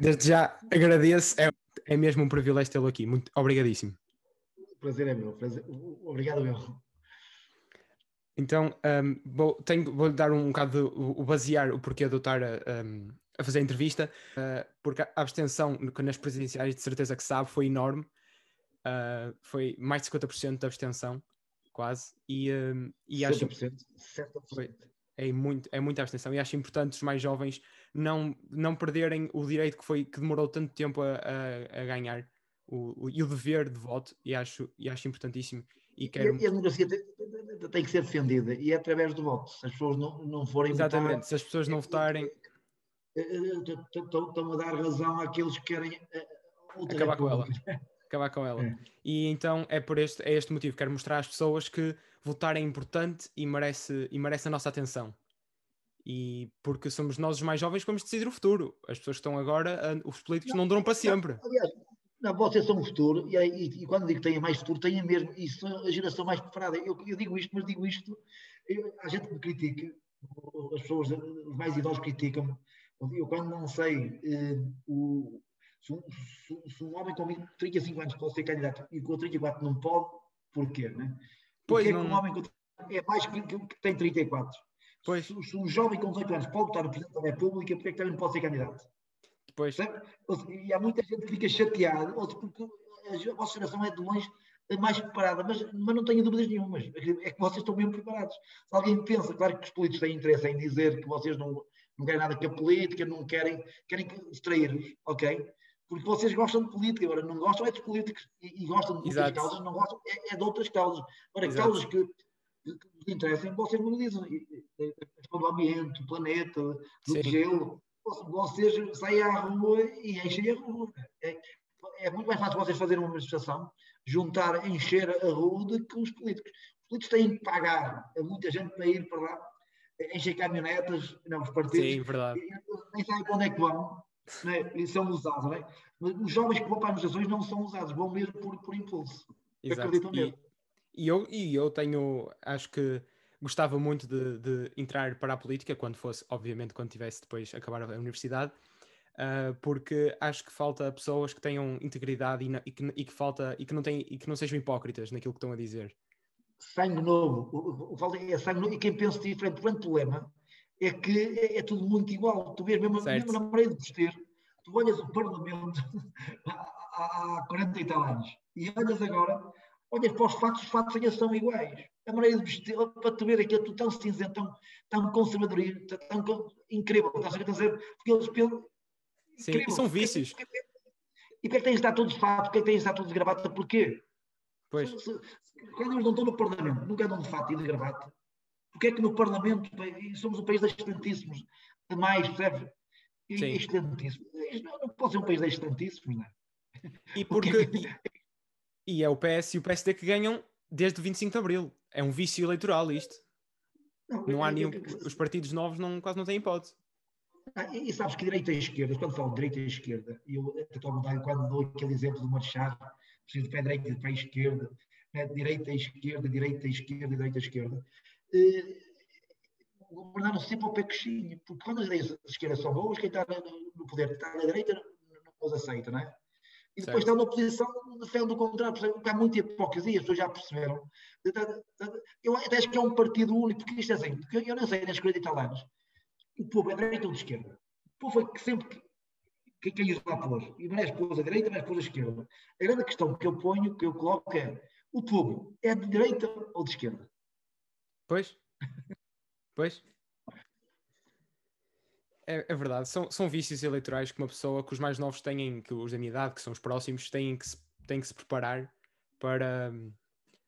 desde já agradeço, é, é mesmo um privilégio tê-lo aqui. Muito obrigadíssimo. O prazer é meu. Prazer. Obrigado, meu. Então, um, vou, tenho, vou dar um bocado o, o basear o porquê de eu estar a, um, a fazer a entrevista, uh, porque a abstenção nas presidenciais, de certeza que sabe, foi enorme. Uh, foi mais de 50% de abstenção, quase. E, um, e acho que foi, é, muito, é muita abstenção. E acho importante os mais jovens não, não perderem o direito que, foi, que demorou tanto tempo a, a, a ganhar o, o, e o dever de voto. E acho, e acho importantíssimo. E, quero... e a democracia tem, tem, que ser defendida e é através do voto. Se as pessoas não, não forem Exatamente, votar, se as pessoas não votarem. Eh, eh, estão a dar razão àqueles que querem acabar com ela. Acabar com ela. É. E então é por este, é este motivo. Quero mostrar às pessoas que votar é importante e merece, e merece a nossa atenção. E porque somos nós os mais jovens que vamos decidir o futuro. As pessoas que estão agora, os políticos não, não duram para sempre. Aliás, não, vocês são o futuro, e, e, e, quando digo que têm mais futuro, têm mesmo, e são a geração mais preparada. Eu, eu digo isto, mas digo isto, eu, a gente me critica, as pessoas, os mais idosos criticam-me. Eu, quando não sei eh, o, se, um, se, se, um homem com 35 anos pode ser candidato e com 34 não pode, porquê? Né? Pois não... que um homem com, é mais que, que, que tem 34? Pois. Se, se, um jovem com 18 anos pode votar no Presidente da República, porque é que também não pode ser candidato? Pois. E há muita gente que fica chateada, porque a vossa geração é de longe mais preparada, mas, mas não tenho dúvidas nenhuma. É que vocês estão mesmo preparados. Se alguém pensa, claro que os políticos têm interesse em dizer que vocês não, não querem nada com a política, não querem, querem distrair-vos, ok? Porque vocês gostam de política, agora não gostam é dos políticos e, e gostam de outras causas, não gostam é, é, de outras causas. Agora, Exato. causas que, que, que interessem, vocês mobilizam. A do ambiente, o planeta, do gelo, vocês saem à rua e enchem a rua. É, é, muito mais fácil vocês fazerem uma manifestação, juntar, encher a rua do que os políticos. Os políticos têm que pagar a muita gente para ir para lá, encher caminhonetas, não, os partidos. Sim, verdade. Nem sabem para onde é que vão. Né? E são usados, não é? Mas os jovens que vão para as manifestações não são usados, vão mesmo por, por impulso. Exato. Acreditam. E, eu, e eu tenho, acho que gostava muito de, de, entrar para a política, quando fosse, obviamente, quando tivesse depois acabar a universidade, uh, porque acho que falta pessoas que tenham integridade e, e, que, e, que, falta e que não têm, e que não sejam hipócritas naquilo que estão a dizer. Sangue novo, o, o, é sangue novo, e quem pensa diferente, o grande problema é que é, é, tudo muito igual. Tu vês mesmo, mesmo na maneira de vestir, tu olhas o Parlamento há, há 40 e tal anos e olhas agora, olhas para os fatos, os fatos ainda são iguais a maneira de vestir, para te ver aquilo tão cinzento, tão, tão conservadorista, tão incrível, estás a dizer? Porque eles pensam. Sim, incrível. são vícios. E porquê é que tens de estar todos de fato? Porquê é que tens de estar todos de gravata? Porquê? Pois. Quando eles não estão no Parlamento, nunca andam de fato e de gravata. Porquê é que no Parlamento, somos um país de excelentíssimos, demais, percebes? Excelentíssimos. Não, não pode ser um país de excelentíssimos, não é? E porque. e, e é o PS e o PSD que ganham desde o 25 de Abril. É um vício eleitoral isto. Não, não há nenhum. Os partidos novos não, quase não têm hipótese. Ah, e, sabes que direita e esquerda, quando falo de direita e esquerda, eu estou a mudar quando dou aquele exemplo do Marchar, preciso de pé direita e pé esquerda, né, direita e esquerda, direita e esquerda, direita e esquerda. Eh, governaram sempre ao pé coxinho, porque quando as ideias de esquerda são boas, quem está no poder está na direita não os aceita, não é? E depois está na oposição, defende o contrário, porque há muita hipocrisia, as pessoas já perceberam. Eu até acho que é um partido único, porque isto é assim, porque eu não sei nas esquerda italianas, o povo é direita ou de esquerda. O povo é que sempre que, quem os lá pôs. E é pôs a direita, mas pôs a esquerda. A grande questão que eu ponho, que eu coloco é, o povo é de direita ou de esquerda? Pois. Pois. É, é, verdade, são, são vícios eleitorais que uma pessoa, que os mais novos têm, que os da minha idade, que são os próximos, têm que se, têm que se preparar para,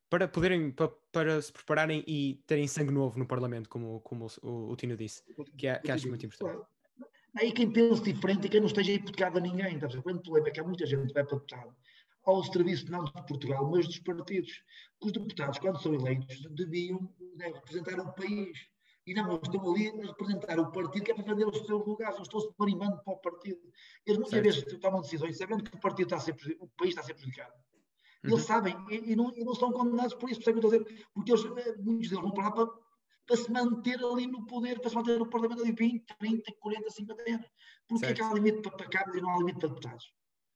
para poderem, para, para se prepararem e terem sangue novo no Parlamento, como, como o, o Tino disse, que, é, que acho muito importante. Aí quem pensa diferente e quem não esteja hipotecado a ninguém, tá? o problema é que há muita gente que vai para deputado ao serviço não de Portugal, mas dos partidos. Os deputados, quando são eleitos, deviam né, representar o país e não, estão ali a representar o partido que é para vender os seus lugares, eles estão-se marimando para o partido. Eles muitas vezes tomam decisões sabendo que o partido está a ser, o país está a ser prejudicado. Uhum. Eles sabem e, e, não, e, não, são condenados por isso, percebem? Porque eles, eh, muitos deles vão para lá para, para se manter ali no poder, para se manter no Parlamento ali 20, 30, 40, 50 anos. Porque é que há limite para, para câmaras e não há limite para deputados?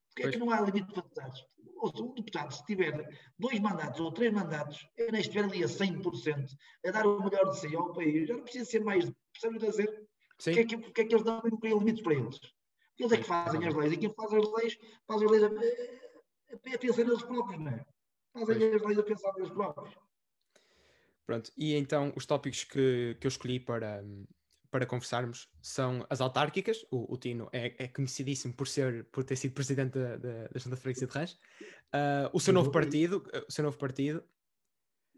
Porque é que não há limite para deputados? Ou se um deputado, se tiver dois mandatos ou três mandatos, e nem estiver ali a 100%, a dar o melhor de si ao país, já não precisa ser mais, percebe o que dizer? Porque é, que, porque é que eles dão limites para eles? Eles é que fazem as leis, e quem faz as leis, faz as leis a, a, a pensar neles próprios, não é? Fazem pois. as leis a pensar neles próprios. Pronto, e então os tópicos que, que eu escolhi para, para conversarmos são as autárquicas. O, o Tino é, é, conhecidíssimo por, ser, por ter sido presidente da, da, da Junta de Freguesia de Rãs. Uh, o seu novo partido, o seu novo partido.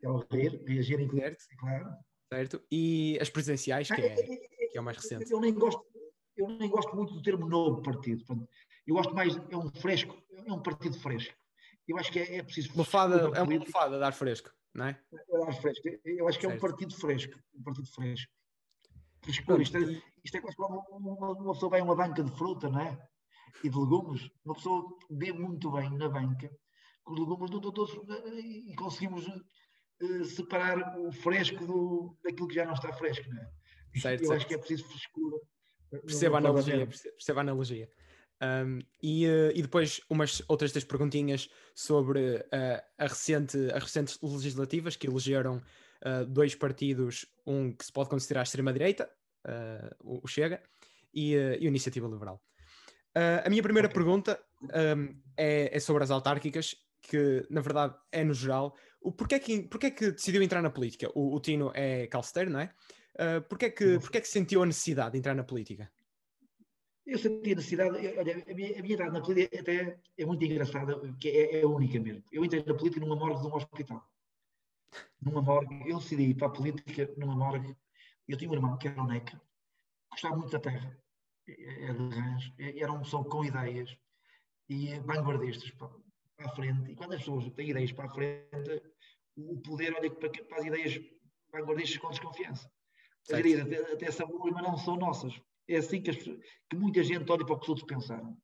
É o REIR, reagir em certo, claro. Certo. E as presidenciais, que é, que é o mais recente. Eu nem gosto, eu nem gosto muito do termo novo partido. Eu gosto mais, é um fresco, é um partido fresco. Eu acho que é, é preciso. Mofada, é uma mofada dar fresco, não é? É. Eu acho que é um partido fresco. Um partido fresco. Frescura. Isto, é, isto é quase como uma, uma pessoa vai a uma banca de fruta, não é? E de legumes. Uma pessoa vê muito bem na banca os legumes do todos e conseguimos uh, separar o fresco do, daquilo que já não está fresco, não é? Certo, eu certo. acho que é preciso frescura. Perceba a analogia, perceba a analogia. Um, e, uh, e, depois umas outras das perguntinhas sobre uh, a recente, as recentes legislativas que elegeram uh, dois partidos, um que se pode considerar extrema-direita, o Chega, e, e a Iniciativa Liberal. a minha primeira okay. pergunta um, é, é, sobre as autárquicas, que na verdade é no geral. O, porquê, que, porquê que decidiu entrar na política? O, o Tino é calceteiro, não é? Uh, porquê, que, porquê que sentiu a necessidade de entrar na política? Eu senti a necessidade, olha, a minha, a minha entrada na política até é muito engraçada, que é, é única mesmo. Eu entrei na política numa morgue de um hospital. Numa morgue, eu decidi ir para a política numa morgue. Eu tinha um irmão que era o NECA, gostava muito da terra, é, é de Rãs, é, era uma pessoa com ideias e vanguardistas para, para a frente. E quando as pessoas têm ideias para a frente, o poder olha para, para as ideias vanguardistas com desconfiança. As ideias até, até são mas não são nossas é assim que, as, que, muita gente olha para o que os outros pensaram.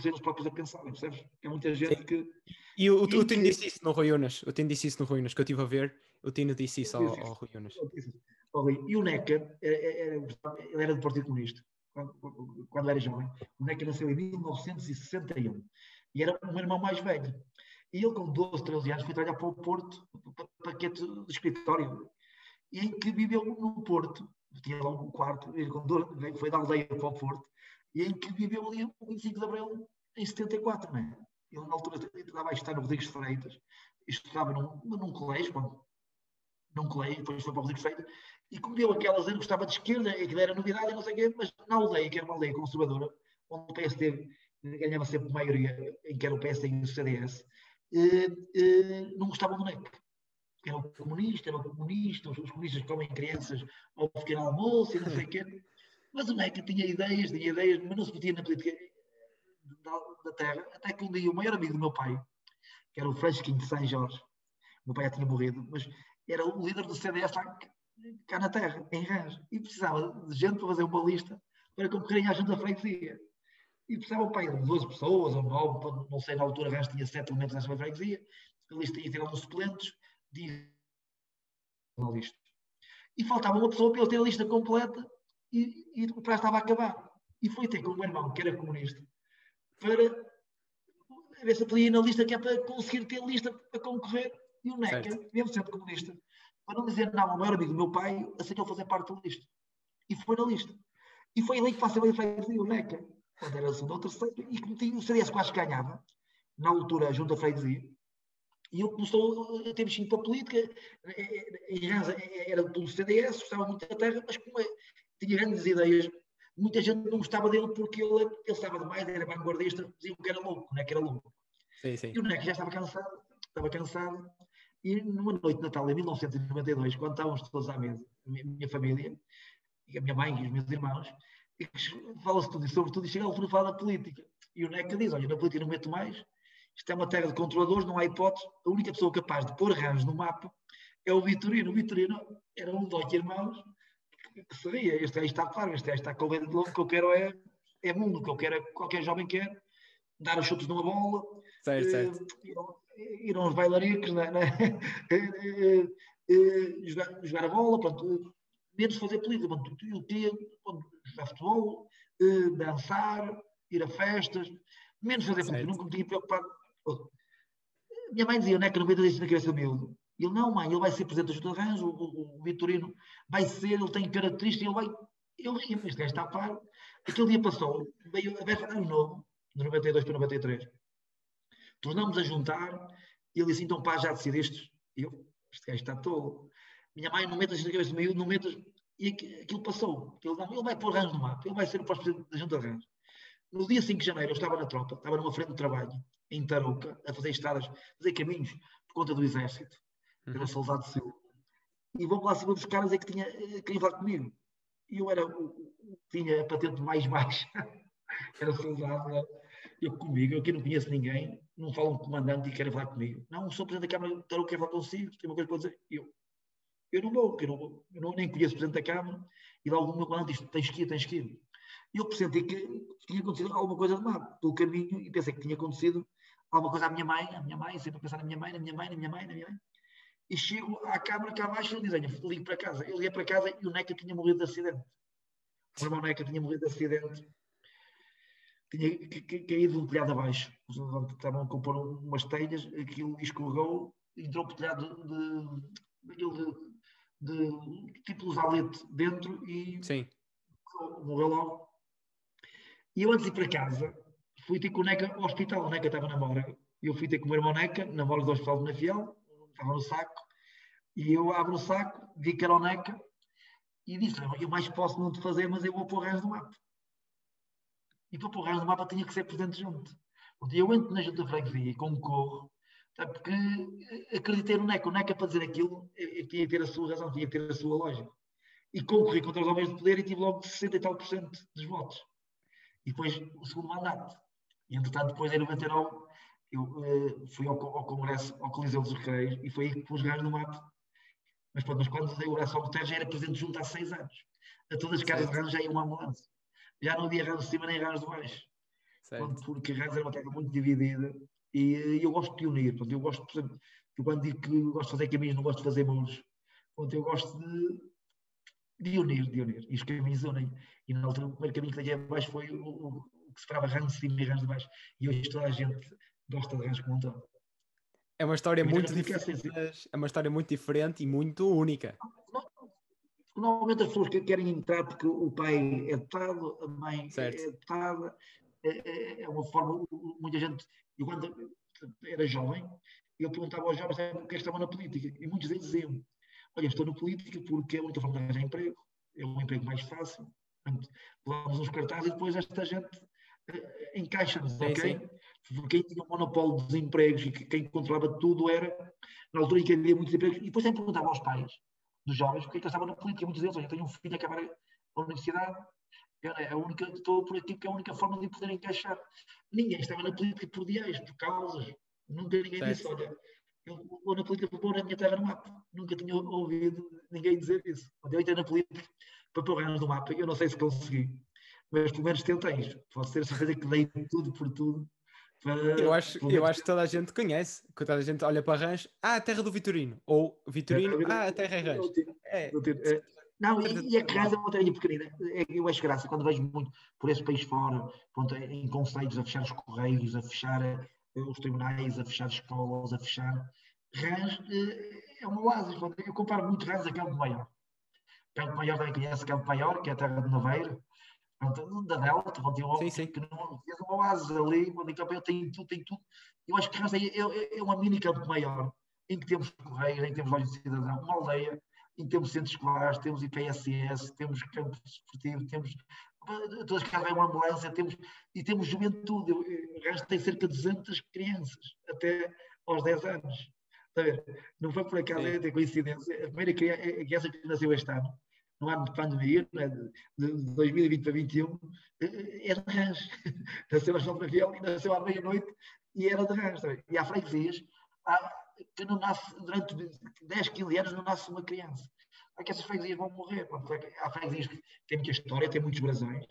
Ser os próprios a pensarem, percebes? É muita gente Sim. que. E o, o, o Tino disse isso no Rui Unas. O Tino disse isso no Rui Unas, que eu estive a ver. O Tino disse isso ao, ao Rui Unas. E o Neca, ele era do Partido Comunista, quando, quando era jovem. O Neca nasceu em 1961 e era um irmão mais velho. E ele, com 12, 13 anos, foi trabalhar para o Porto, para paquete de escritório, e que viveu no Porto tinha lá um quarto, foi da aldeia para o Porto, e em que viveu ali o 25 de Abril em 74, não é? Ele na altura estava a estar no Rodrigues Freitas, estudava num, num colégio, bom, num colégio, depois foi para o Rodrigues Freitas, e como deu aquelas anos, gostava de esquerda, aquilo era novidade, não sei o quê, mas na aldeia, que era uma aldeia conservadora, onde o PSD ganhava sempre maioria, em que era o PSD e o CDS, eh, eh, não gostavam do NEC era o comunista, era o comunista, os, os comunistas comem crianças ao pequeno almoço e não sei o quê. Mas o NECA tinha ideias, tinha ideias, mas não se metia na política da, da, terra. Até que um dia o maior amigo do meu pai, que era o Fresquinho de São Jorge, o meu pai já tinha morrido, mas era o líder do CDS lá, cá na terra, em Rãs, e precisava de gente para fazer uma lista para concorrerem à junta da freguesia. E precisava o pai de 12 pessoas ou 9, não sei, na altura Rãs tinha 7 elementos nessa freguesia, a lista ia ter alguns suplentes, de na lista. E faltava uma pessoa para ele ter a lista completa e, e o prazo estava a acabar. E foi ter com o meu irmão, que era comunista, para ver se podia ir na lista, que é para conseguir ter lista para concorrer. E o NECA, mesmo sendo comunista, para não dizer nada ao maior amigo do meu pai, aceitou fazer parte da lista. E foi na lista. E foi ali que faz a freguesia, o NECA, quando era segundo ou terceiro, e que o CDS quase ganhava, na altura, junto à freguesia, e eu começou a ter mexido para a política, em Ranza era pelo CDS, gostava muito da terra, mas como é, tinha grandes ideias, muita gente não gostava dele porque ele, ele estava demais, era vanguardista, diziam que era louco, não é que era louco. Sim, sim. E o Neco já estava cansado, estava cansado, e numa noite de Natal, em 1992, quando estávamos todos à mesa, a minha, família, a minha mãe e os meus irmãos, fala-se tudo e sobre tudo, e chega a altura de falar da política. E o Neco diz, olha, na política não meto mais, isto é uma terra de controladores, não há hipótese. A única pessoa capaz de pôr rãs no mapa é o Vitorino. O Vitorino era um dos irmãos que, seria. Este gajo está claro, este gajo está com o dedo de longo, o que eu quero é, é mundo, o que eu quero é qualquer jovem quer dar os chutes numa bola. Certo, certo. Ir, ir aos bailaricos, não é? uh, jogar, jogar, a bola, pronto, menos fazer política. Pronto, eu pronto, jogar futebol, dançar, ir a festas, menos fazer política. Nunca me tinha preocupado. Minha mãe dizia, é que não metas isso na cabeça do miúdo. Ele, não, mãe, ele vai ser presidente da Junta de Rãs, o, o, o, Vitorino vai ser, ele tem características, ele vai. Eu ria, este gajo está a par. Aquele dia passou, veio a véspera de novo, de 92 para 93. Tornamos a juntar, ele disse, então pá, já decidiste? Eu, este gajo está todo. Minha mãe, não metas na cabeça do miúdo, não metas. E aquilo passou. Ele, não, ele vai pôr Rãs no mapa, ele vai ser o próximo da Junta de Rãs. No dia 5 de janeiro, eu estava na tropa, estava numa frente de trabalho, em Tarouca, a fazer estradas, a fazer caminhos, por conta do exército, pela uhum. Soldado Seu. E vou lá acima dos caras é que tinha, eh, queriam falar comigo. E eu era o, tinha a patente mais baixa, era soldado. Né? Eu comigo, eu aqui não conheço ninguém, não falo um comandante e querem falar comigo. Não, sou presidente da Câmara, Tarouca quer falar consigo, tem uma coisa para dizer. Eu, eu não vou, eu, não eu não, nem conheço o presidente da Câmara, e logo o meu comandante diz: tens que ir, tens que ir. E eu pressenti que tinha acontecido alguma coisa de mal pelo caminho e pensei que tinha acontecido alguma coisa à minha mãe, à minha mãe, sempre a pensar na minha mãe, na minha mãe, na minha mãe, na minha mãe. E chego à câmara cá abaixo e ele diz: ligo para casa. Eu liguei para casa e o Neca tinha morrido de acidente. O irmão Neca tinha morrido de acidente. Tinha caído de um telhado abaixo. Estavam a compor umas telhas, aquilo escorregou, entrou para o telhado de, de, de, de tipo alete dentro e Sim. morreu logo. E eu antes de ir para casa, fui ter com o Neca ao hospital. O Neca estava na Mora. Eu fui ter com o meu irmão Neca, na Mora do Hospital de Nafiel, estava no saco. E eu abro o saco, vi que era o Neca, e disse: Eu mais posso não te fazer, mas eu vou pôr reis no mapa. E para pôr reis no mapa tinha que ser presente junto. Porque eu entro na junta de freguesia e concorro, tá? porque acreditei no Neca. O Neca, para dizer aquilo, tinha que ter a sua razão, tinha que ter a sua lógica. E concorri contra os homens de poder e tive logo 60 e tal por cento dos votos. E depois o segundo mandato. E entretanto, depois em 99, eu uh, fui ao, ao, Congresso, ao Coliseu dos Recreios, e foi aí que pus gás no mato. Mas, pronto, mas quando dei o Horácio Guterres já era presente junto há seis anos. A todas as casas de Rãs já ia uma ambulância. Já não havia Rãs de cima nem Rãs de baixo. Pronto, porque Rãs era uma terra muito dividida e uh, eu gosto de unir. Pronto, eu gosto, por exemplo, eu quando digo que gosto de fazer caminhos, não gosto de fazer muros. Pronto, eu gosto de, de unir, de unir. E os caminhos unem. E na altura, o primeiro caminho que dei abaixo foi o, o, que separava rãs de cima e rãs de baixo. E hoje toda a gente gosta de rãs como um. É uma história muito diferente. É uma história muito diferente e muito única. Normalmente as pessoas querem entrar porque o pai é deputado, a mãe certo. é deputada, é, é, é, uma forma, muita gente, eu quando era jovem, eu perguntava aos jovens porque é estavam na política, e muitos deles diziam, olha, estou na política porque é a única forma de arranjar emprego, é um emprego mais fácil, portanto, levamos uns cartazes e depois esta gente encaixa-nos, ok? Sim. Quem tinha o monopólio dos empregos e quem controlava tudo era, na altura em que havia muitos empregos, e depois sempre perguntava aos pais dos jovens porque é que eles estavam na política. Muitos deles, eu tenho um filho a acabar a universidade, é a única, estou por aqui porque é a única forma de poder encaixar. Ninguém estava na política por dias, por causas. Nunca ninguém certo. disse, olha, eu vou na política para pôr a minha terra no mapa. Nunca tinha ouvido ninguém dizer isso. Eu entrei na política para pôr no mapa, eu não sei se consegui mas pelo menos tentei. Posso ter certeza que dei tudo por tudo. Eu acho, eu acho que toda a gente conhece, que toda a gente olha para Rãs, ah, a terra do Vitorino, ou Vitorino, ah, a terra é Rãs. É. é. Não, e, e a casa é uma terra pequenina. É, eu acho graça quando vejo muito por esse país fora, pronto, em conselhos a fechar os correios, a fechar eh, os tribunais, a fechar escolas, a fechar. Rãs eh, é um oásis. Eu comparo muito Rãs a Campo Maior. Campo Maior também conhece Campo Maior, que é a terra de Da Delta, onde eu sim, sim. que não fez uma oásis ali, onde campeão tem tudo, tem tudo. Eu acho que é, é, é uma mini campo maior, em que temos correios, em que temos lojas de cidadão, uma aldeia, em que temos centros escolares, temos IPSS, temos campos esportivos, temos todas as casas uma ambulância, temos, e temos juventude. O resto tem cerca de 200 crianças, até aos 10 anos. Está a ver? Não foi por acaso, é coincidência. A primeira criança que nasceu este ano no ano de pandemia, né, de, de 2020 para 2021, é de rãs. Nasceu a João Rafael e nasceu à meia-noite e era de rãs. E há freguesias que não nasce, durante 10, 15 anos não nasce uma criança. É que essas freguesias vão morrer. Há freguesias que têm muita história, têm muitos brasões,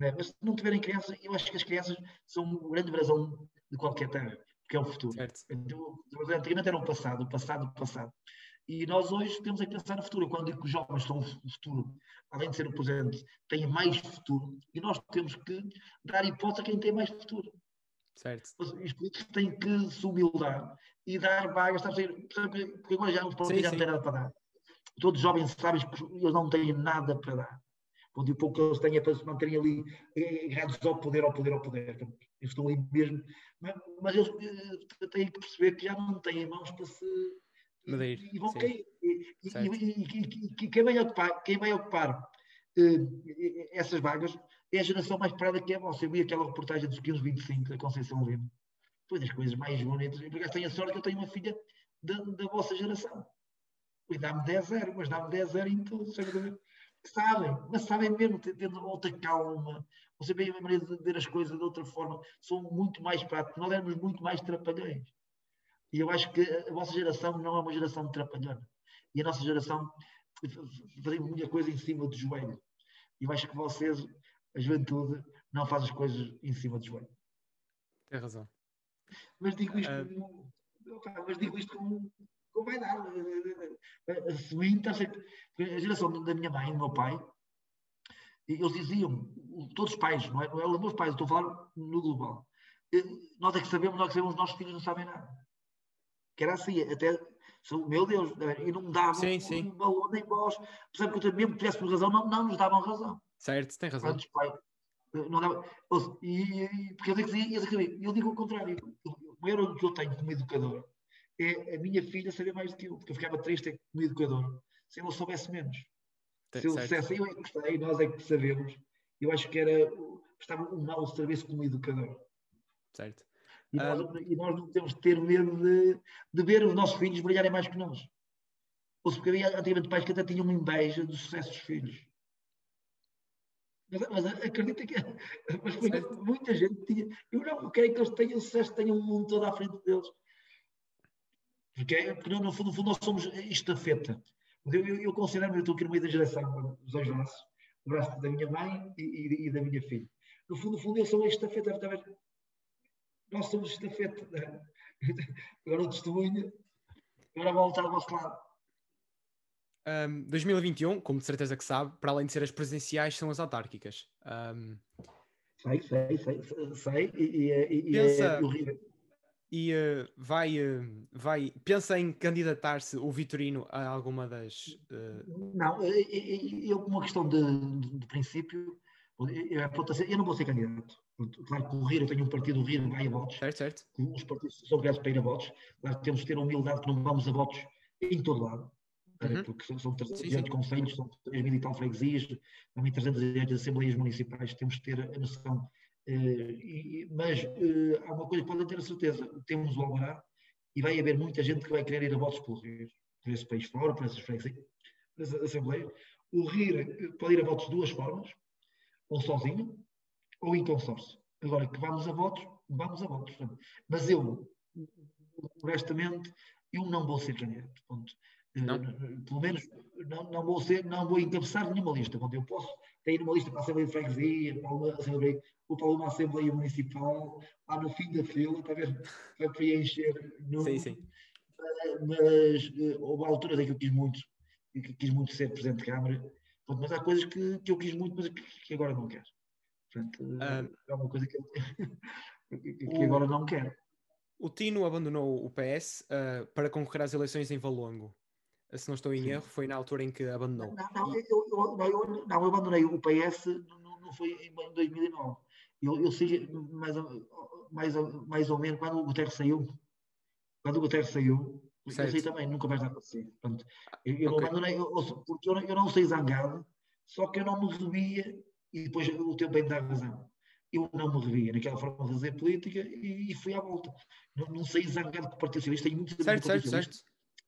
né? mas se não tiverem crianças, eu acho que as crianças são um grande brasão de qualquer terra, porque é o futuro. Certo. Então, antigamente era o passado, o passado, o passado. E nós hoje temos é que pensar no futuro. Quando digo que os jovens são o futuro, além de ser o presente, têm mais futuro, e nós temos que dar hipótese a quem tem mais futuro. Certo. Os políticos têm que se humildar e dar vagas, porque agora já não têm nada para dar. Todos os jovens sabem que eles não têm nada para dar. Onde o pouco que eles têm é para se manterem ali agarrados ao poder, ao poder, ao poder. Eu estou ali mesmo. Mas, mas eles uh, têm que perceber que já não têm mãos para se. Medir. E, vão cair. E, e, e, quem vai ocupar, quem vai ocupar uh, essas vagas é a geração mais parada que é você. Eu aquela reportagem dos 15, 25 da Conceição Lima. Foi das coisas mais bonitas. Eu tenho a sorte que eu tenho uma filha da, da vossa geração. E dá-me 10 0, mas dá-me 10 0 em tudo. Sabem, mas sabem mesmo, tendo outra calma. Você vê a maneira de ver as coisas de outra forma. São muito mais práticos. Nós éramos muito mais trapalhões. E eu acho que a vossa geração não é uma geração de trapalhona. E a nossa geração fazem muita coisa em cima do joelho. E eu acho que vocês a juventude não faz as coisas em cima do joelho. Tem razão. Mas digo isto, uh... como, mas digo isto como, como vai dar. Assumindo, a geração da minha mãe e do meu pai, eles diziam, todos os pais, não é, não é os meus pais, estou a falar no global. Nós é que sabemos, nós é que sabemos, os nossos filhos não sabem nada. Que era assim, até, meu Deus, e não me davam sim, sim. valor nem voz. Percebe que mesmo tivéssemos razão, não, não nos davam razão. Certo, tem razão. Antes, pai, não dava, e, e, porque eu digo, eu, eu digo o contrário. O maior que eu tenho como educador é a minha filha saber mais do que eu, porque eu ficava triste como educador se ela soubesse menos. Tem, se ele dissesse, eu é que gostei, nós é que sabemos, eu acho que era, estava um mau serviço como educador. Certo. E, nós, um... e nós não temos de ter medo de, de ver os nossos filhos brilharem mais que nós. Ou se porque havia antigamente pais que até tinham inveja do sucesso dos filhos. Mas, mas acredita que mas muita gente tinha. Eu não quero que eles tenham sucesso, tenham o mundo todo à frente deles. Porque, é, porque no, fundo, no fundo nós somos estafeta. Eu, eu, eu considero-me, eu estou aqui no meio da geração, os dois braços, o braço da minha mãe e, e, e, da minha filha. No fundo, no fundo, eu sou a estafeta. Nós somos estafeta. Né? Agora o testemunho, agora volta ao vosso lado. Um, 2021, como de certeza que sabe, para além de ser as presenciais, são as autárquicas. Um... Sei, sei, sei, sei, e, e, pensa, é E uh, vai, uh, vai, pensa em candidatar-se o Vitorino a alguma das. Uh... Não, eu, uma questão de, de, de princípio, eu, eu, não vou ser candidato. Claro que o Rir, eu tenho um partido, o Rir vai a votos. Certo, certo. Os partidos são obrigados para ir a votos. Claro que temos de ter a humildade que não vamos a votos em todo lado uhum. porque são, são 308 conselhos, são 3 mil e tal freguesias, também 308 assembleias municipais, temos de ter a noção. Uh, e, mas uh, há uma coisa que podem ter a certeza: temos o Alvará e vai haver muita gente que vai querer ir a votos pelo Rio, por esse país fora, por essas freguesias, por essas assembleias. O Rio eh, pode ir a votos de duas formas, ou sozinho, ou em consórcio. Agora que vamos a votos, vamos a votos. Mas eu, honestamente, eu não vou ser candidato. Ponto. Não. Pelo menos não, não, vou ser, não vou encabeçar nenhuma lista. Quando eu posso ter uma lista para a Assembleia de Freguesia, para uma Assembleia, ou para uma Assembleia Municipal, lá no fim da fila, ver, para preencher. No, sim, sim. Mas eh, houve alturas em que eu quis muito, que quis muito ser Presidente de Câmara, mas há coisas que, que eu quis muito, mas que, que agora não quero. Portanto, ah. é uma coisa que, que agora não quero. O Tino abandonou o PS uh, ah, para concorrer às eleições em Valongo se não estou em Sim. erro, foi na altura em que abandonou. Não, não, eu, eu, não, eu, não, eu abandonei o PS, não, não foi em 2009. Eu, eu sei mais, mais, mais ou menos quando o Guterres saiu. Quando o Guterres saiu, certo. eu sei também, nunca mais nada assim. Portanto, eu, eu okay. abandonei, eu, porque eu, eu não sei zangado, só que eu não me revia e depois o tempo bem dar razão. Eu não me revia naquela forma de fazer política e, e fui à volta. Não, não sei zangado com o Partido Socialista, tenho muito certo, certo, certo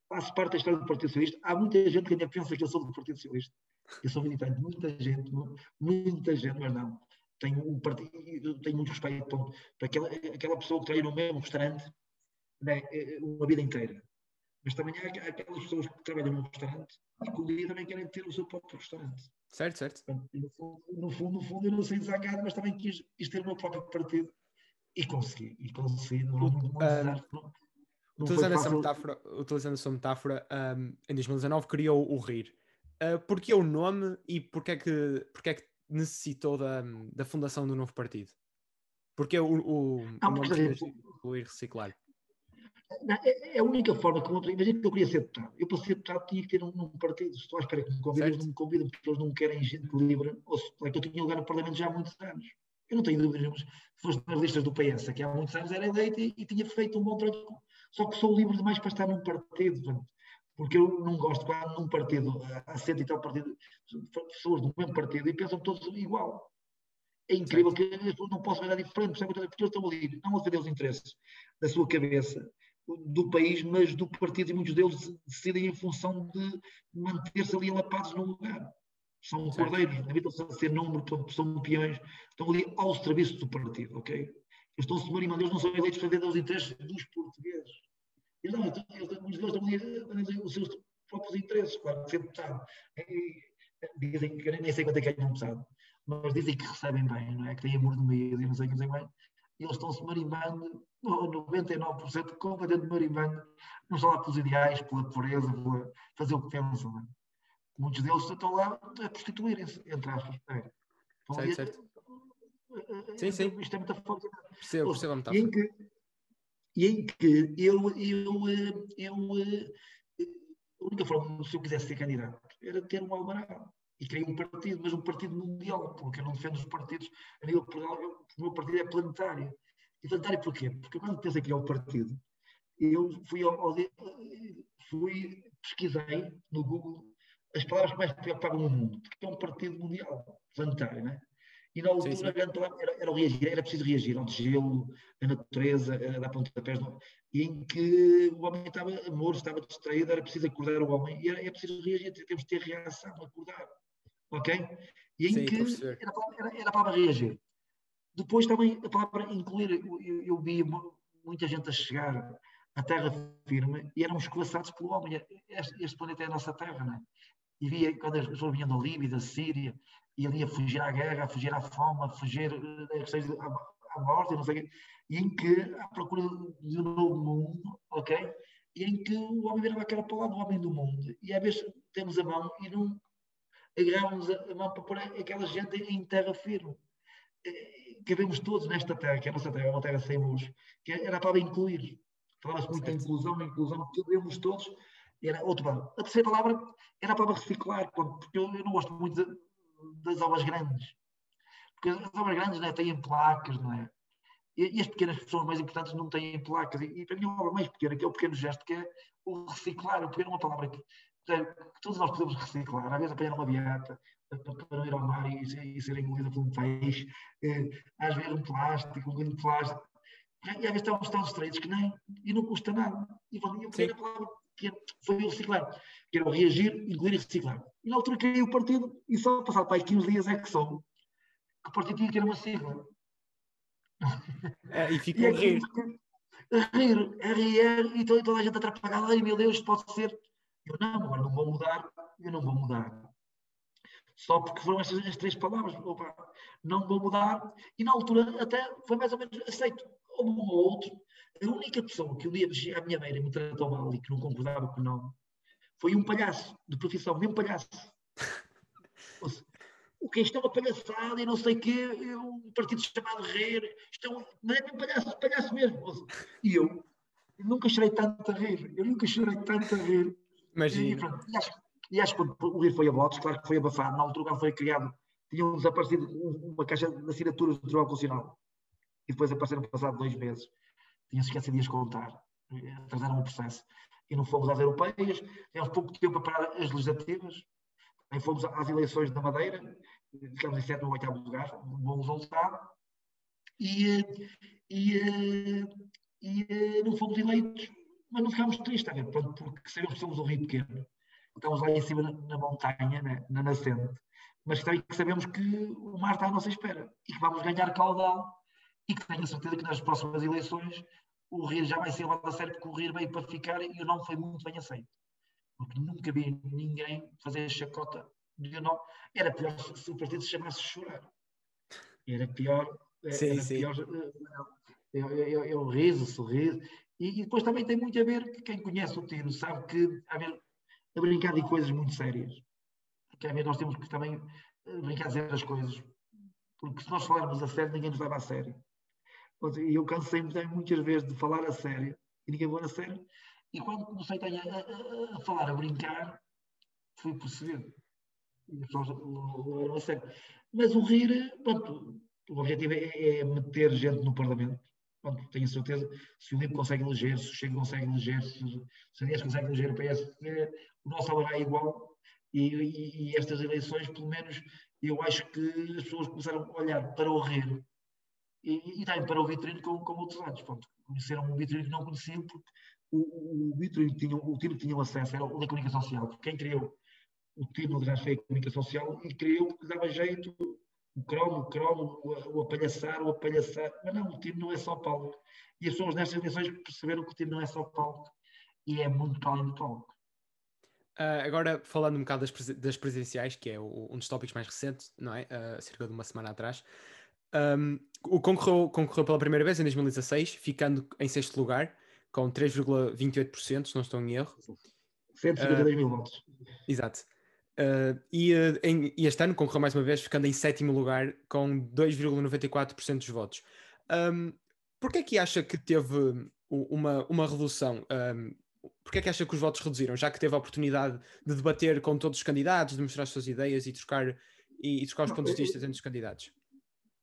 faço parte da história do Partido Socialista. Há muita gente que ainda pensa que eu sou do Partido Socialista. Eu sou militante, muita gente, muita gente, mas não. Tenho, um partido, tenho muito respeito para, para aquela, aquela pessoa que trabalha no mesmo restaurante né, uma vida inteira. Mas também há aquelas pessoas que trabalham num restaurante e que um dia também querem ter o seu próprio restaurante. Certo, certo. No fundo, no fundo, no fundo eu não sei desagado, mas também quis, quis ter o meu próprio partido e consegui. E consegui, não, não, não, utilizando, essa metáfora, utilizando essa metáfora, um, em 2019 criou o RIR. Uh, porquê o nome e porquê é que, porquê é que necessitou da, da fundação do novo partido? Porque o, o, não, o nome incluir reciclar. Não, é, é, a única forma que eu imagina que eu queria ser deputado. Eu para ser deputado tinha que ter um, um partido. Estou à espera que me convidem, eles não me convidam porque eles não querem gente livre. Ou se, é que eu tinha lugar no Parlamento já há muitos anos. Eu não tenho dúvidas, se fosse nas listas do PS, que há muitos anos era eleito e, e tinha feito um bom trabalho. Só que sou livre demais para estar num partido. Porque eu não gosto quando num partido, há cento e tal partido, pessoas do mesmo partido e pensam todos igual. É incrível que as pessoas não possam ver a diferente, porque eles estão ali, não a defender os interesses da sua cabeça, do país, mas do partido, e muitos deles decidem em função de manter-se ali alapados no lugar. São certo. cordeiros, habitam-se a ser número, são peões, estão ali ao serviço do partido, ok? Eles estão-se marimando, eles não são eleitos para defender os interesses dos portugueses. Eles, não, eles, muitos deles estão ali os seus próprios interesses, claro, que sempre deputado. Dizem que nem sei quanto é que ganham deputado, mas dizem que recebem bem, não é? Que têm amor no meio, e não sei o que dizem bem. E eles estão-se marimbando, 99% completamente marimbando, não estão lá pelos ideais, pela pureza, pela fazer o que pensam. Não é? Muitos deles estão lá a prostituírem-se, entre aspas. É. Certo, certo. Sim, sim. Isto é muito forte. Percebo, percebo a metáfora. E em que, e em que eu, eu, eu, a única forma, se eu quisesse ser candidato, era ter um alvará. E criei um partido, mas um partido mundial, porque eu não defendo os partidos a nível Portugal, o meu partido é planetário. E planetário porquê? Porque quando pensei que é o partido, eu fui, ao, ao, fui pesquisei no Google as palavras que mais preocupavam no mundo, porque é um partido mundial, planetário, não é? E na altura sim, sim. era, era o reagir, era preciso reagir ao gelo, a natureza, a dar pontapés, e em que o homem estava morto, estava distraído, era preciso acordar o homem, e era, era preciso reagir, temos de ter reação, acordar, ok? E em sim, que era, era, era a palavra reagir. Depois também a palavra incluir, eu, eu vi muita gente a chegar à terra firme e eram escoaçados pelo homem. Este, este planeta é a nossa terra, não é? e via quando as pessoas vinham da Líbia, da Síria, e ali a fugir à guerra, a fugir à fome, a fugir eh, à, à morte, não sei o quê, e em que, à procura de um novo mundo, ok? E em que o homem virava aquela palavra, o homem do mundo, e às vezes temos a mão e não agarramos a mão para pôr aquela gente em terra firme. Cabemos todos nesta terra, que é a nossa terra, é uma terra sem luz, que era para incluir. Falava-se muito em inclusão, inclusão, cabemos todos era outro palavra. A terceira palavra era a palavra reciclar, porque eu, não gosto muito de, das obras grandes. Porque as obras grandes né, têm placas, não é? E, e, as pequenas pessoas mais importantes não têm placas. E, e para mim a obra mais pequena, que é o pequeno gesto, que é o reciclar. O pequeno é uma palavra que, que todos nós podemos reciclar. Às vezes apanhar uma beata, para não ir ao mar e, e ser engolida por um peixe, eh, às vezes um plástico, um grande plástico. E às vezes estamos tão distraídos que nem, e não custa nada. E, e a palavra que foi o reciclar, que era o reagir, incluir e reciclar. E na altura criei o partido e só passado para aí 15 dias é que soube que o partido tinha que era uma sigla. É, e ficou a rir. A rir, a rir, e toda, toda a gente atrapalhada, ai meu Deus, pode ser. Eu não, agora não vou mudar, eu não vou mudar. Só porque foram estas as três palavras, opa, não vou mudar, e na altura até foi mais ou menos aceito. Houve um ou outro a única pessoa que um dia à minha beira e me tratou mal e que não concordava com o nome foi um palhaço, de profissão, mesmo palhaço. o que é isto é uma palhaçada e não sei o quê, um partido chamado Rir, isto é um, não é mesmo palhaço, palhaço mesmo. E eu, eu nunca chorei tanto a rir, eu nunca chorei tanto a rir. Imagina. E, e, acho, e acho que o Rir foi a votos, claro que foi abafado, na altura quando foi criado, tinham desaparecido uma caixa de assinaturas do Tribunal Constitucional. E depois apareceram passado dois meses. Tinha-se esquecido de as contar, atrasaram o processo. E não fomos às europeias, tivemos pouco tempo para as legislativas, nem fomos às eleições da Madeira, ficamos em sétimo ou oitavo lugar, um bom resultado, e, e, e não fomos eleitos, mas não ficámos tristes, tá Pronto, porque sabemos que somos um rio pequeno, estamos lá em cima na, na montanha, né? na nascente, mas também que sabemos que o mar está à nossa espera e que vamos ganhar caudal e que tenho a certeza que nas próximas eleições o Rir já vai ser levado a sério porque o Rir veio para ficar e o nome foi muito bem aceito. Porque nunca vi ninguém fazer chacota de nome. Era pior se o partido se chamasse Chorar. Era pior. Sim, era sim. pior. Eu, eu, eu riso, sorriso. E, e, depois também tem muito a ver que quem conhece o tiro sabe que a, ver, a brincar de coisas muito sérias. Que a ver, nós temos que também eh, brincar de dizer as coisas. Porque se nós falarmos a sério, ninguém nos leva a sério. E eu cansei-me muitas vezes de falar a sério e ninguém vai a sério. E quando comecei a, a, a, falar, a brincar, fui perceber. E as pessoas levaram a sério. Mas o rir, pronto, o objetivo é, é meter gente no Parlamento. Pronto, tenho certeza, se o LIB consegue eleger, se o Chega consegue eleger, se, a Dias consegue eleger o PSD, o nosso é igual. E, e, e, estas eleições, pelo menos, eu acho que as pessoas começaram a olhar para o rir e, e também para o Vitrino como, como outros anos. Pronto, conheceram um Vitrino que não conheciam porque o, o tinha, o time que tinha acesso era o da comunicação social. Quem criou o time de a comunicação social e criou porque dava jeito o cromo, o cromo, o, o apalhaçar, o apalhaçar. Mas não, o time não é só palco. E as pessoas nestas eleições perceberam que o time não é só palco e é muito para além do palco. Uh, agora, falando um bocado das, das presidenciais, que é o, um dos tópicos mais recentes, não é? Uh, cerca de uma semana atrás. Um, o concorreu, concorreu pela primeira vez em 2016, ficando em sexto lugar, com 3,28%, se não estou em erro. 152 uh, mil votos. Exato. Uh, e, uh, em, e, este ano concorreu mais uma vez, ficando em sétimo lugar com 2,94% dos votos. Um, Porquê é que acha que teve uma, uma redução? Um, Porquê é que acha que os votos reduziram? Já que teve a oportunidade de debater com todos os candidatos, de mostrar as suas ideias e trocar, e, e trocar os pontos de vista entre os candidatos?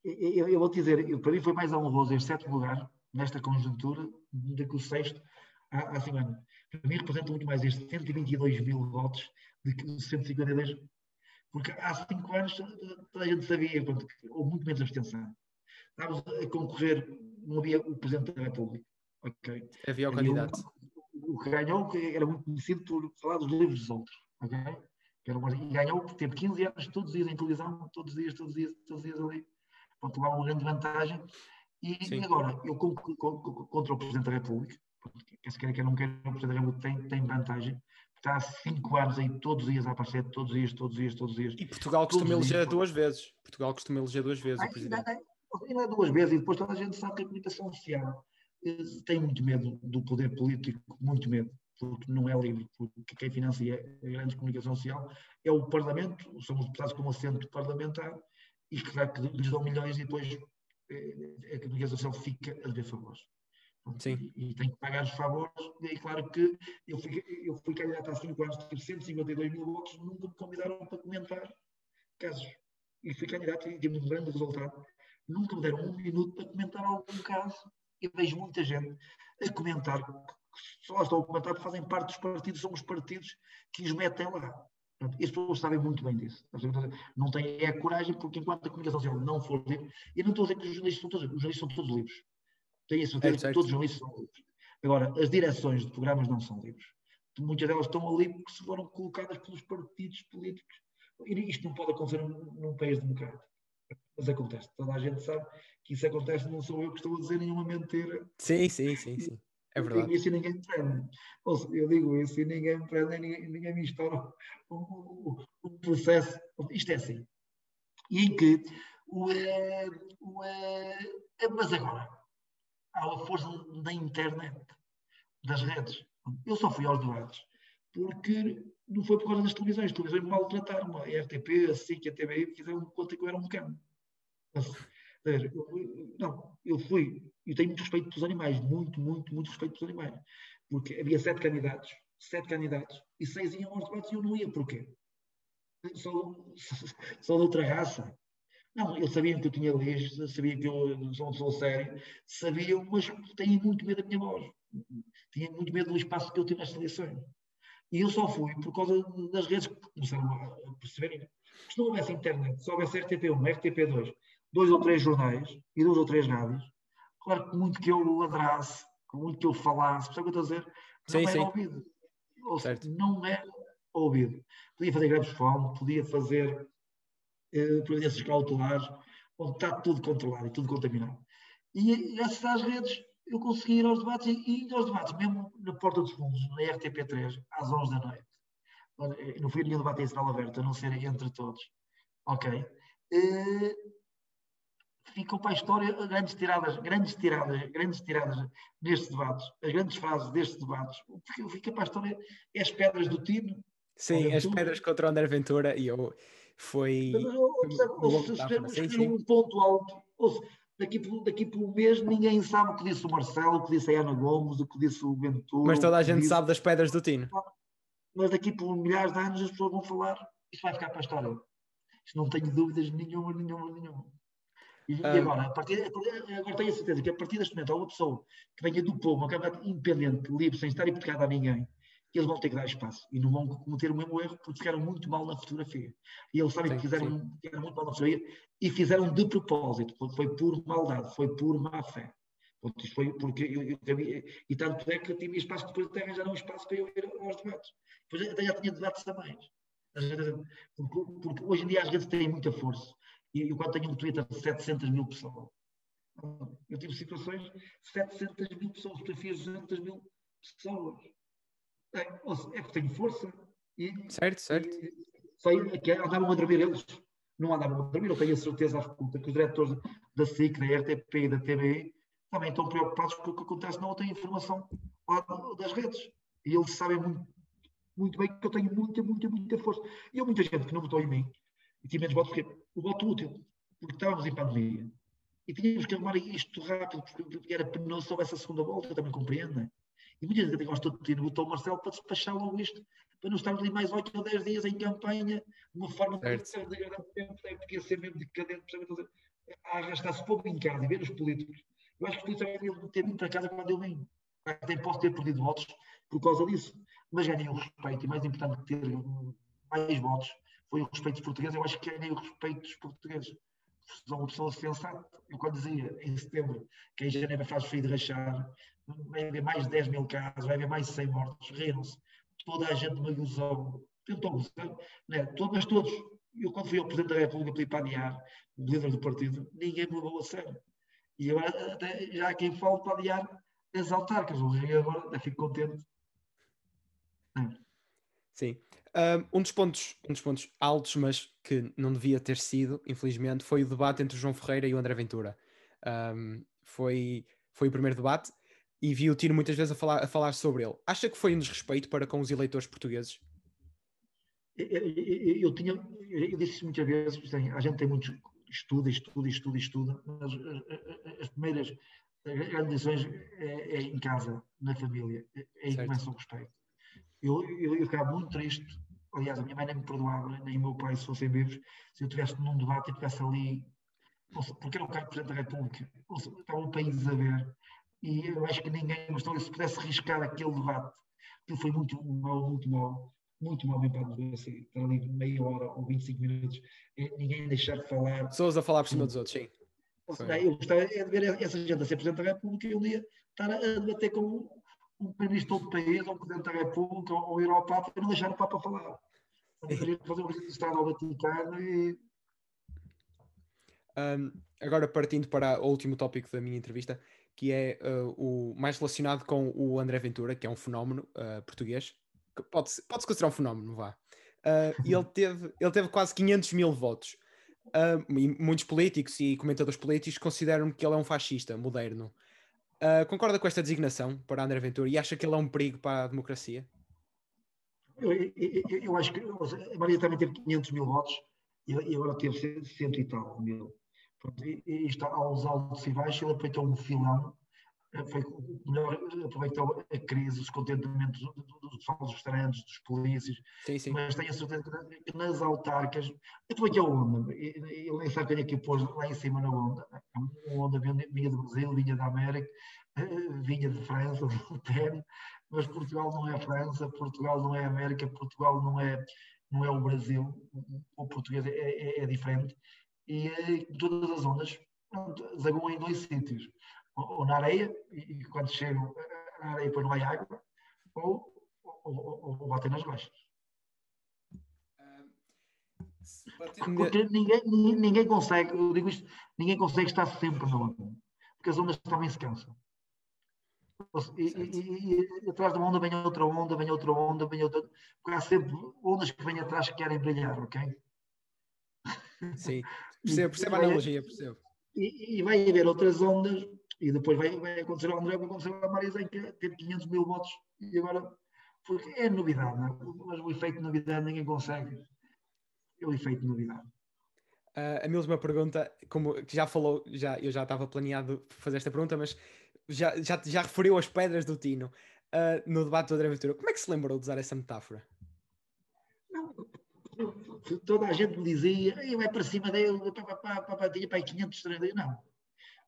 Eu, eu vou te dizer, eu, para mim foi mais honroso este sétimo lugar, nesta conjuntura, do que o sexto há, há cinco anos. Para mim representa muito mais este 122 mil votos de que 152, porque há cinco anos toda a gente sabia, pronto, houve muito menos abstenção. Estávamos a concorrer, não havia o Presidente da República. Okay? Havia o candidato. o que ganhou, que era muito conhecido por falar dos livros dos outros. Okay? e ganhou, teve 15 anos, todos os dias em televisão, todos os dias, todos os dias, todos os dias ali. Pronto, lá uma grande vantagem. E, e agora, eu contra o Presidente da República, porque quer se queira, quer não queira, o Presidente da República tem, tem vantagem, está há cinco anos aí todos os dias a aparecer, todos os dias, todos os dias, todos os dias. E Portugal costuma eleger duas vezes. Portugal costuma eleger duas vezes o presidente. Não é, duas vezes, e depois toda a gente sabe que a comunicação social eh, tem muito medo do poder político, muito medo, porque não é livre, porque quem financia a grande comunicação social é o Parlamento, são os deputados com assento parlamentar, e claro que lhes dão milhões e depois eh, a comunicação social fica a dever favores. Sim. E, e tem que pagar os favores. E claro que eu fui, eu fui candidato há 5 anos, tive 152 mil votos, nunca me convidaram para comentar casos. E fui candidato e tive um grande resultado. Nunca me deram um minuto para comentar algum caso. E vejo muita gente a comentar, só estão a comentar porque fazem parte dos partidos, são os partidos que os metem lá. E as pessoas sabem muito bem disso. Não têm a coragem, porque enquanto a comunicação social não for livre, e não estou a dizer que os jornalistas são todos, os jornalistas são todos livres. Tenho a certeza é, que todos os jornalistas são livres. Agora, as direções de programas não são livres. Muitas delas estão ali porque se foram colocadas pelos partidos políticos. Isto não pode acontecer num, num país democrático. Mas acontece. Toda a gente sabe que isso acontece, não sou eu que estou a dizer nenhuma mentira. Sim, sim, sim, sim. É verdade. Eu digo isso e ninguém me prende. eu digo isso e ninguém me prende, ninguém, ninguém me estoura o, o, o, processo. Isto é assim. E em que o, é, o, é, mas agora, a força da internet, das redes. Eu só fui aos debates porque não foi por causa das televisões. As televisões me maltrataram. A RTP, a SIC, a TVI fizeram conta que eu era um cão. Não, eu fui. Eu tenho muito respeito pelos animais. Muito, muito, muito respeito pelos animais. Porque havia sete candidatos. Sete candidatos. E seis iam aos debates e eu não ia. Porquê? Sou, sou de outra raça. Não, eles sabiam que eu tinha leis, sabiam que eu sou pessoa séria, sabiam, mas têm muito medo da minha voz. Tinham muito medo do espaço que eu tive nas eleições. E eu só fui por causa das redes que começaram a perceberem. Se não houvesse internet, se houvesse RTP1, RTP2, dois ou três jornais e duas ou três rádios, claro que muito que eu ladrasse, muito que eu falasse, percebe o que eu estou a dizer? Não sim, era sim. ouvido. Ou seja, não era ouvido. Podia fazer greves de fome, podia fazer providências cautelares, onde está tudo controlado e tudo contaminado. E graças às redes eu consegui ir aos debates e ir aos debates, mesmo na Porta dos Fundos, na RTP3, às 11 da noite. Eh, não fui nenhum debate em sinal aberto, a não ser entre todos. Ok? Uh, ficam para a história grandes tiradas, grandes tiradas, grandes tiradas nestes debates, as grandes frases destes debates. Fica, fica para a história é as pedras do Tino. Sim, as pedras contra o André Ventura e eu foi. Ou, um ponto alto, daqui, por, daqui por um mês ninguém sabe o que disse o Marcelo, o que disse a Ana Gomes, o que disse o Ventura. Mas toda a gente disse... sabe das pedras do Tino. Mas daqui por milhares de anos as pessoas vão falar, isto vai ficar para a história. Isto não tenho dúvidas nenhuma, nenhuma, nenhuma. E, e agora, a partir, agora tenho a certeza que a partir deste momento há uma pessoa que venha do povo, uma Câmara independente, livre, sem estar hipotecada a ninguém, que eles vão ter que dar espaço e não vão cometer o mesmo erro porque ficaram muito mal na fotografia. E eles sabem sim, que fizeram, ficaram muito mal na fotografia e fizeram de propósito, foi por maldade, foi por má fé. Porque isto foi porque eu, eu, eu, e tanto é que eu tinha espaço depois de arranjar um espaço para eu ir aos debates. Depois até já tinha debates também. Porque, porque hoje em dia as redes têm muita força e eu quando tenho um Twitter de 700 mil pessoas, eu tive situações de 700 mil pessoas, fotografias de 200 mil pessoas. É, é que tenho força. E, certo, certo. E, sei que andavam a dormir eles. Não andavam a dormir, eu tenho a certeza absoluta que os diretores da SIC, da RTP e da TVI também estão preocupados com o que acontece na outra informação lá das redes. E eles sabem muito, muito bem que eu tenho muita, muita, muita força. E há muita gente que não votou em mim e tinha menos votos, porque o voto útil, porque estávamos em pandemia e tínhamos que arrumar isto rápido, porque era penoso se houvesse a segunda volta, também compreendo, é? E muita gente gosta de ter o Marcelo para despachar logo isto, para não estarmos ali mais 8 ou 10 dias em campanha, de uma forma certo. de tempo, porque ia ser mesmo decadente, a arrastar-se o povo em casa e ver os políticos. Eu acho que os políticos devem ter vindo para casa quando eu vim. Até posso ter perdido votos por causa disso, mas ganhei o respeito, e mais importante que ter mais votos, foi o respeito dos portugueses. Eu acho que ganhei o respeito dos portugueses. São uma pessoa sensata. Eu, quando dizia em setembro que em janeiro faz frio de rachar, vai haver mais de 10 mil casos, vai haver mais de 100 mortos, riram-se. Toda a gente me gozou. Tentou gozar, né? mas todos. Eu, quando fui ao Presidente da República para ir para adiar, o líder do partido, ninguém me levou a sério. E agora até, já há quem fale para adiar as autarcas. E agora fico contente. É. Sim. Um dos, pontos, um dos pontos altos, mas que não devia ter sido, infelizmente, foi o debate entre o João Ferreira e o André Ventura. Um, foi, foi o primeiro debate e vi o Tino muitas vezes a falar, a falar sobre ele. Acha que foi um desrespeito para com os eleitores portugueses? Eu, eu, eu tinha, eu disse isso muitas vezes, a gente tem muito estuda, estuda, estuda, estuda, mas as primeiras grandes é, é, em casa, na família, é aí que começa o respeito. Eu, eu, eu ficava muito triste. Aliás, a minha mãe nem me perdoava, nem o meu pai, se fossem vivos, se eu estivesse num debate e estivesse ali, porque era o cargo de Presidente da República, estava o país a ver, e eu acho que ninguém gostou, se pudesse arriscar aquele debate, aquilo foi muito mal, muito mal, muito mal bem para a democracia, estar ali meia hora ou 25 minutos, ninguém deixar de falar. Pessoas a falar por cima dos outros, sim. Eu gostava de ver essa gente a ser Presidente da República e um dia estar a debater com um primeiro-ministro do país, ou um presidente da República, ou ir ao Papa e não deixar o Papa falar. Eu fazer uma visita de Estado ao Vaticano e. Um, agora, partindo para o último tópico da minha entrevista, que é uh, o mais relacionado com o André Ventura, que é um fenómeno uh, português, pode-se pode considerar um fenómeno, vá. Uh, e ele teve, ele teve quase 500 mil votos. Muitos políticos e comentadores políticos consideram que ele é um fascista moderno. Concorda com esta designação para André Ventura e acha que ele é um perigo para a democracia? Eu, eu, eu acho que a Maria também teve 500 mil votos e agora teve 100 e tal mil. Pronto, e, e está aos altos e baixos, ele aproveitou um filão, eh, foi melhor, aproveitou a crise, os contentamentos dos falsos restaurantes, dos polícias, sim, sim. mas tenho a certeza que nas autarcas, aproveitou a onda, ele nem sabe quem é que pôs lá em cima na onda, uma onda vinha do Brasil, vinha da América, eh, vinha de França, do Terno, mas Portugal não é França, Portugal não é América, Portugal não é, não é o Brasil, o português é, é, é diferente, e eh, todas as ondas zaguam em dois sítios, ou na areia, e quando chegam na areia depois não há água, ou, ou, ou, ou batem nas baixas. Porque ninguém, ninguém consegue, eu digo isto, ninguém consegue estar sempre na onda, porque as ondas também se cansam. E, e, e, atrás de uma onda vem outra onda, vem outra onda, vem outra. Porque há sempre ondas que vêm atrás que querem brilhar, ok? Sim, percebo, percebo a analogia, percebo. E, e, vai haver outras ondas, e depois vai, vai acontecer ao André, vai acontecer ao Maris, em que teve 500 mil votos, e agora, porque é novidade, é? mas o efeito de novidade ninguém consegue. É o efeito de novidade. Uh, a mesma pergunta, como já falou, já, eu já estava planeado fazer esta pergunta, mas já, já, já referiu as pedras do Tino uh, no debate do André Ventura. Como é que se lembrou de usar essa metáfora? Toda a gente me dizia, vai para cima dele, tinha para 500 estrelas. Não,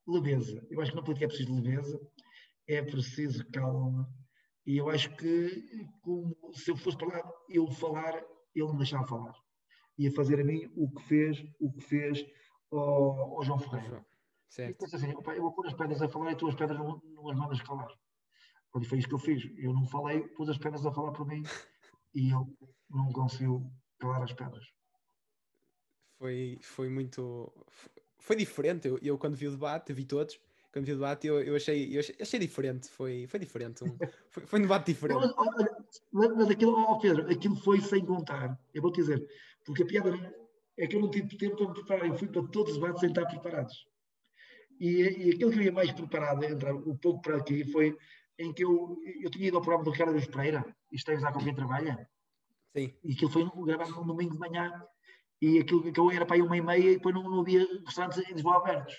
leveza. Eu acho que na política é preciso leveza, é preciso calma. E eu acho que, como, se eu fosse para lá, eu falar, ele me deixava falar. Ia fazer a mim o que fez, o que fez ao, ao João Ferreira. Certo. E assim, eu vou pôr as pedras a falar e tu as pedras não, não as mandas calar. Foi isso que eu fiz. Eu não falei, pus as pedras a falar por mim e ele não conseguiu as pedras. Foi, foi muito. Foi diferente. Eu, eu quando vi o debate, vi todos. Quando vi o debate, eu, eu, achei, eu achei, achei diferente. Foi, foi diferente. Um, foi, foi um debate diferente. Mas, mas aquilo, oh Pedro, aquilo foi sem contar. Eu vou te dizer. Porque a piada é que eu não tive tempo para me preparar. Eu fui para todos os debates sem estar preparados. E, e aquilo que eu ia mais preparado, entre o pouco para aqui, foi em que eu, eu tinha ido ao programa do Ricardo Luís Pereira, e estamos lá com quem trabalha, Sim. e aquilo foi gravado no domingo de manhã, e aquilo que eu era para aí uma e meia, e depois não, não havia restaurantes em Lisboa abertos.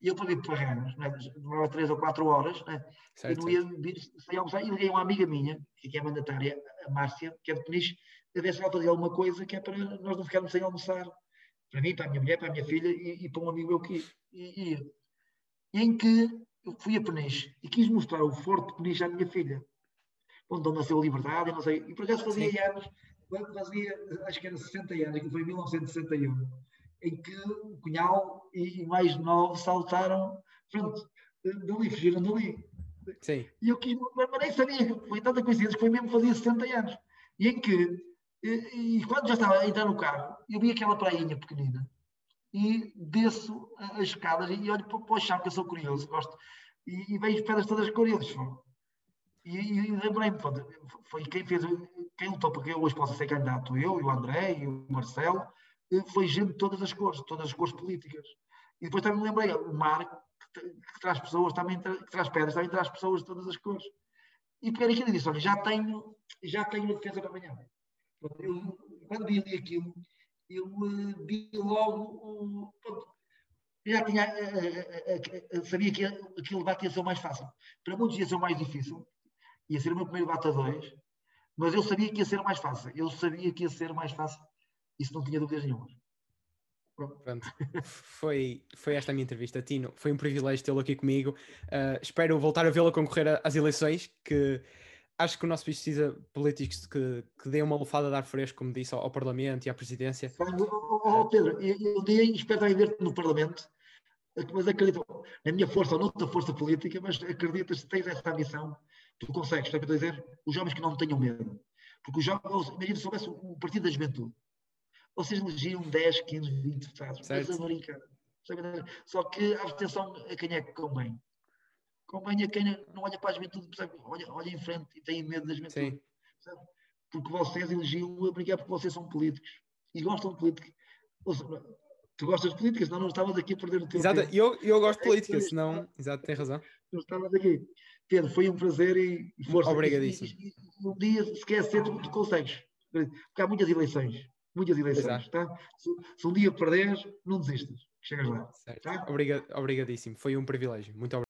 E eu paguei para Ramos, né? demorava três ou quatro horas, né? Certo, eu não ia vir, sair almoçar, e liguei uma amiga minha, que é mandatária, a Márcia, que é de Peniche, a ver se ela fazia alguma coisa que é para nós não ficarmos sem almoçar. Para mim, para a minha mulher, para a minha filha e, e para um amigo meu que ia. Em que eu fui a Peniche e quis mostrar o forte de Peniche à minha filha. Onde nasceu a liberdade, e não sei. E por acaso fazia Sim. anos, fazia, acho que era 60 anos, que foi em 1961, em que o Cunhal e, mais nove saltaram, pronto, dali, fugiram dali. Sim. E eu quis, mas nem sabia, foi tanta coincidência que foi mesmo fazia 70 anos. E em que, e, e quando já estava a entrar no carro, eu vi aquela prainha pequenina e desço as escadas e olho para, para o chão, que eu sou curioso, gosto, e, e vejo as pedras todas curiosas. E, e lembrei-me, foi quem fez, quem lutou porque eu hoje posso ser candidato, eu e o André e o Marcelo, foi gente de todas as cores, todas as cores políticas. E depois também me lembrei, o mar que, que traz pessoas, também que traz pedras, também traz pessoas de todas as cores. E peguei aquilo e disse, olha, já tenho, já tenho uma defesa para amanhã. Eu, quando vi aquilo, eu uh, vi logo, uh, já tinha, uh, sabia que debate ia ser o mais fácil. Para muitos ia ser o mais difícil, ia ser o meu primeiro debate a dois, mas eu sabia que ia ser o mais fácil. Eu sabia que ia ser mais fácil. Isso não tinha dúvidas nenhuma. Pronto. Foi, foi esta a minha entrevista, Tino. Foi um privilégio tê-lo aqui comigo. Uh, espero voltar a vê-lo a concorrer às eleições, que acho que o nosso país precisa políticos que, que dêem uma lufada de ar fresco, como disse, ao, ao Parlamento e à Presidência. Oh, oh, Pedro, eu, um dia espero ver-te no Parlamento, mas acredito na minha força ou noutra força política, mas acreditas que tens essa ambição, tu consegues, sabe o que eu estou a dizer? Os jovens que não tenham medo. Porque os jovens, imagina se houvesse o Partido da Juventude, vocês elegiam 10, 15, 20 deputados, mas a brincar. Só que a abstenção a quem é que convém convém a quem não olha para a juventude, percebe? Olha, olha em frente e tem medo da juventude. Porque vocês elegiam a brincar porque vocês são políticos e gostam de política. Seja, tu gostas de política, senão não estavas aqui a perder o tempo. Exato, eu, eu gosto de política, senão. Exato, tem razão. Não estavas aqui. Pedro, foi um prazer e força. Obrigadíssimo. E, e, e, um dia, se quer ser, tu, tu consegues. Porque há muitas eleições. Muitas eleições. Tá? Se, se, um dia perderes, não desistas. Chegas lá. Tá? Obrigado, obrigadíssimo. Foi um privilégio. Muito obrigado.